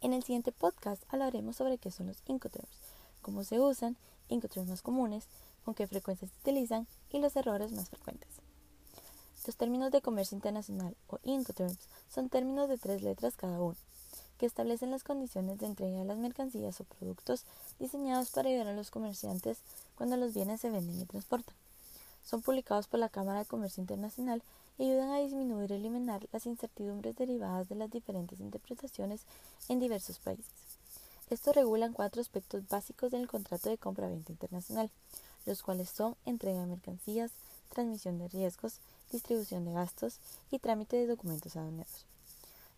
En el siguiente podcast hablaremos sobre qué son los Incoterms, cómo se usan, Incoterms más comunes, con qué frecuencia se utilizan y los errores más frecuentes. Los términos de comercio internacional o Incoterms son términos de tres letras cada uno, que establecen las condiciones de entrega de las mercancías o productos diseñados para ayudar a los comerciantes cuando los bienes se venden y transportan. Son publicados por la Cámara de Comercio Internacional ayudan a disminuir y eliminar las incertidumbres derivadas de las diferentes interpretaciones en diversos países. Estos regulan cuatro aspectos básicos del contrato de compra-venta internacional, los cuales son entrega de mercancías, transmisión de riesgos, distribución de gastos y trámite de documentos aduaneros.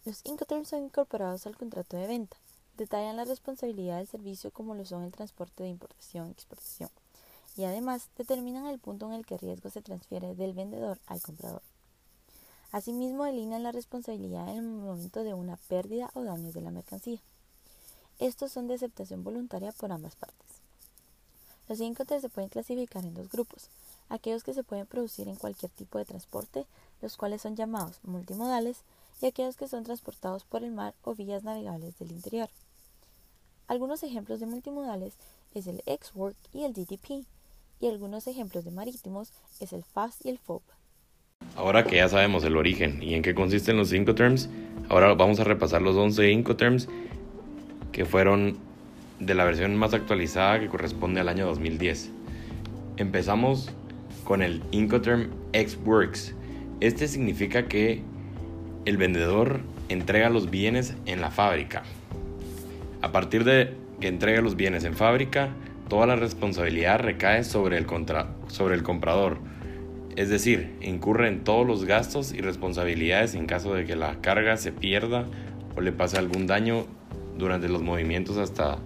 Los Incoterms son incorporados al contrato de venta, detallan la responsabilidad del servicio como lo son el transporte de importación y exportación, y además determinan el punto en el que el riesgo se transfiere del vendedor al comprador. Asimismo, delinean la responsabilidad en el momento de una pérdida o daños de la mercancía. Estos son de aceptación voluntaria por ambas partes. Los Incoterms se pueden clasificar en dos grupos, aquellos que se pueden producir en cualquier tipo de transporte, los cuales son llamados multimodales, y aquellos que son transportados por el mar o vías navegables del interior. Algunos ejemplos de multimodales es el X-Work y el DTP, y algunos ejemplos de marítimos es el FAST y el FOB. Ahora que ya sabemos el origen y en qué consisten los Incoterms, ahora vamos a repasar los 11 Incoterms que fueron de la versión más actualizada que corresponde al año 2010. Empezamos con el Incoterm X-Works. Este significa que el vendedor entrega los bienes en la fábrica. A partir de que entrega los bienes en fábrica, toda la responsabilidad recae sobre el, sobre el comprador es decir, incurre en todos los gastos y responsabilidades en caso de que la carga se pierda o le pase algún daño durante los movimientos hasta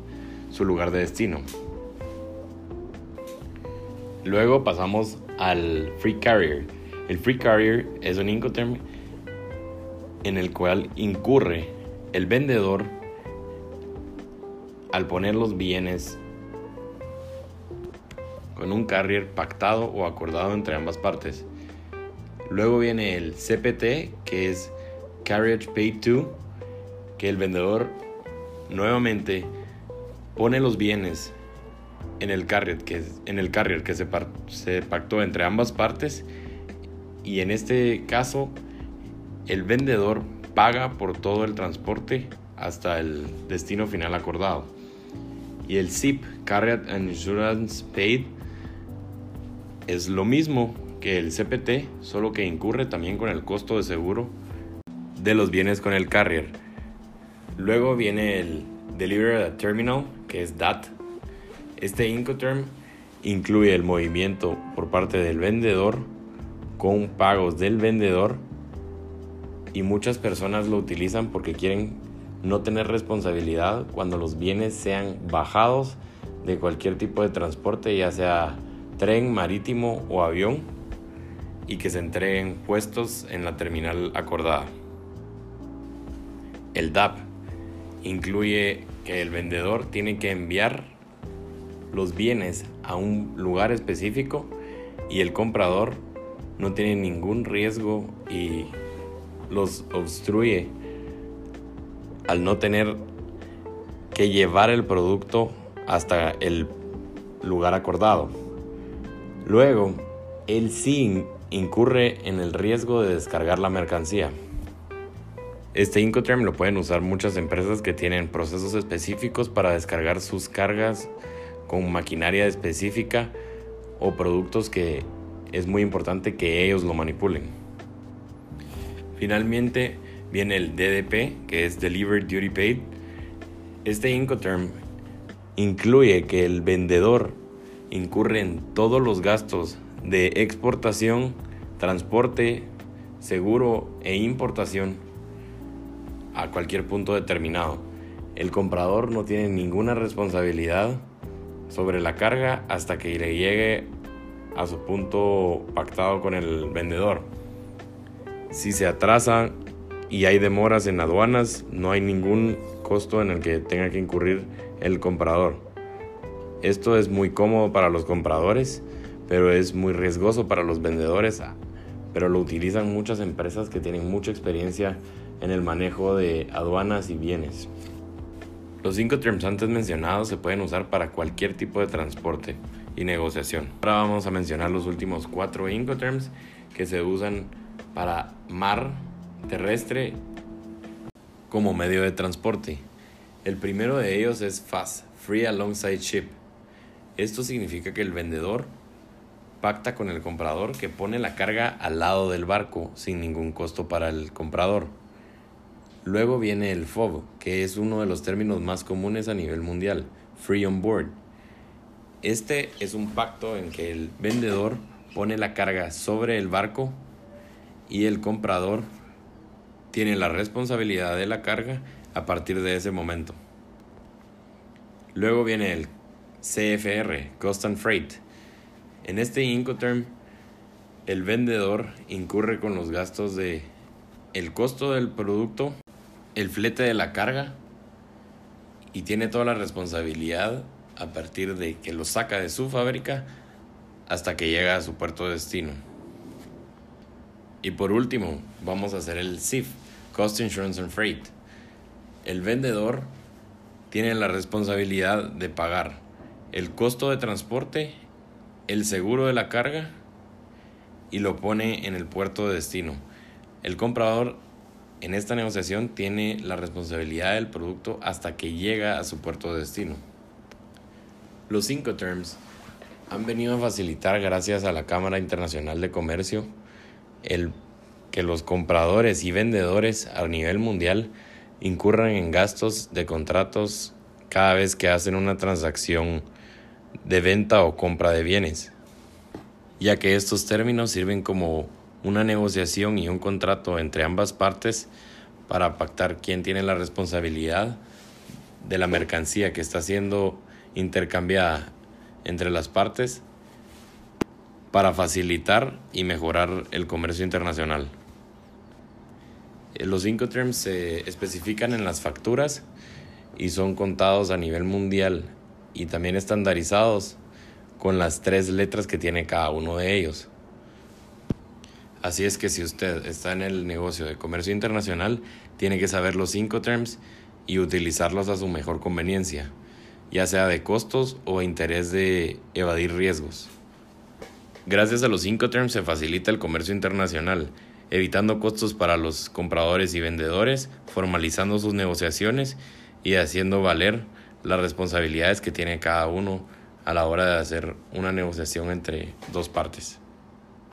su lugar de destino. Luego pasamos al Free Carrier. El Free Carrier es un Incoterm en el cual incurre el vendedor al poner los bienes con un carrier pactado o acordado entre ambas partes. Luego viene el CPT, que es Carriage Paid To, que el vendedor nuevamente pone los bienes en el carrier que, se pactó entre ambas partes y en este caso el vendedor paga por todo el transporte hasta el destino final acordado. Y el SIP, Carrier and Insurance Paid, es lo mismo que el CPT, solo que incurre también con el costo de seguro de los bienes con el carrier. Luego viene el Delivery Terminal, que es DAT. Este Incoterm incluye el movimiento por parte del vendedor con pagos del vendedor y muchas personas lo utilizan porque quieren no tener responsabilidad cuando los bienes sean bajados de cualquier tipo de transporte, ya sea tren marítimo o avión y que se entreguen puestos en la terminal acordada. El DAP incluye que el vendedor tiene que enviar los bienes a un lugar específico y el comprador no tiene ningún riesgo y los obstruye al no tener que llevar el producto hasta el lugar acordado. Luego, él sí incurre en el riesgo de descargar la mercancía. Este Incoterm lo pueden usar muchas empresas que tienen procesos específicos para descargar sus cargas con maquinaria específica o productos que es muy importante que ellos lo manipulen. Finalmente viene el DDP, que es Delivered Duty Paid. Este Incoterm incluye que el vendedor incurren todos los gastos de exportación, transporte, seguro e importación a cualquier punto determinado. El comprador no tiene ninguna responsabilidad sobre la carga hasta que le llegue a su punto pactado con el vendedor. Si se atrasa y hay demoras en aduanas, no hay ningún costo en el que tenga que incurrir el comprador. Esto es muy cómodo para los compradores, pero es muy riesgoso para los vendedores, pero lo utilizan muchas empresas que tienen mucha experiencia en el manejo de aduanas y bienes. Los cinco terms antes mencionados se pueden usar para cualquier tipo de transporte y negociación. Ahora vamos a mencionar los últimos cuatro Incoterms que se usan para mar, terrestre como medio de transporte. El primero de ellos es FAS, Free Alongside Ship. Esto significa que el vendedor pacta con el comprador que pone la carga al lado del barco sin ningún costo para el comprador. Luego viene el FOB, que es uno de los términos más comunes a nivel mundial, Free on Board. Este es un pacto en que el vendedor pone la carga sobre el barco y el comprador tiene la responsabilidad de la carga a partir de ese momento. Luego viene el CFR, Cost and Freight. En este Incoterm, el vendedor incurre con los gastos de el costo del producto el flete de la carga y tiene toda la responsabilidad a partir de que lo saca de su fábrica hasta que llega a su puerto de destino. Y por último, vamos a hacer el CIF, Cost Insurance and Freight. El vendedor tiene la responsabilidad de pagar el costo de transporte, el seguro de la carga y lo pone en el puerto de destino. El comprador en esta negociación tiene la responsabilidad del producto hasta que llega a su puerto de destino. Los cinco terms han venido a facilitar gracias a la Cámara Internacional de Comercio el que los compradores y vendedores a nivel mundial incurran en gastos de contratos cada vez que hacen una transacción de venta o compra de bienes, ya que estos términos sirven como una negociación y un contrato entre ambas partes para pactar quién tiene la responsabilidad de la mercancía que está siendo intercambiada entre las partes para facilitar y mejorar el comercio internacional. Eh, los cinco terms se especifican en las facturas y son contados a nivel mundial y también estandarizados con las tres letras que tiene cada uno de ellos. Así es que si usted está en el negocio de comercio internacional, tiene que saber los cinco terms y utilizarlos a su mejor conveniencia, ya sea de costos o interés de evadir riesgos. Gracias a los cinco terms se facilita el comercio internacional, evitando costos para los compradores y vendedores, formalizando sus negociaciones y haciendo valer las responsabilidades que tiene cada uno a la hora de hacer una negociación entre dos partes.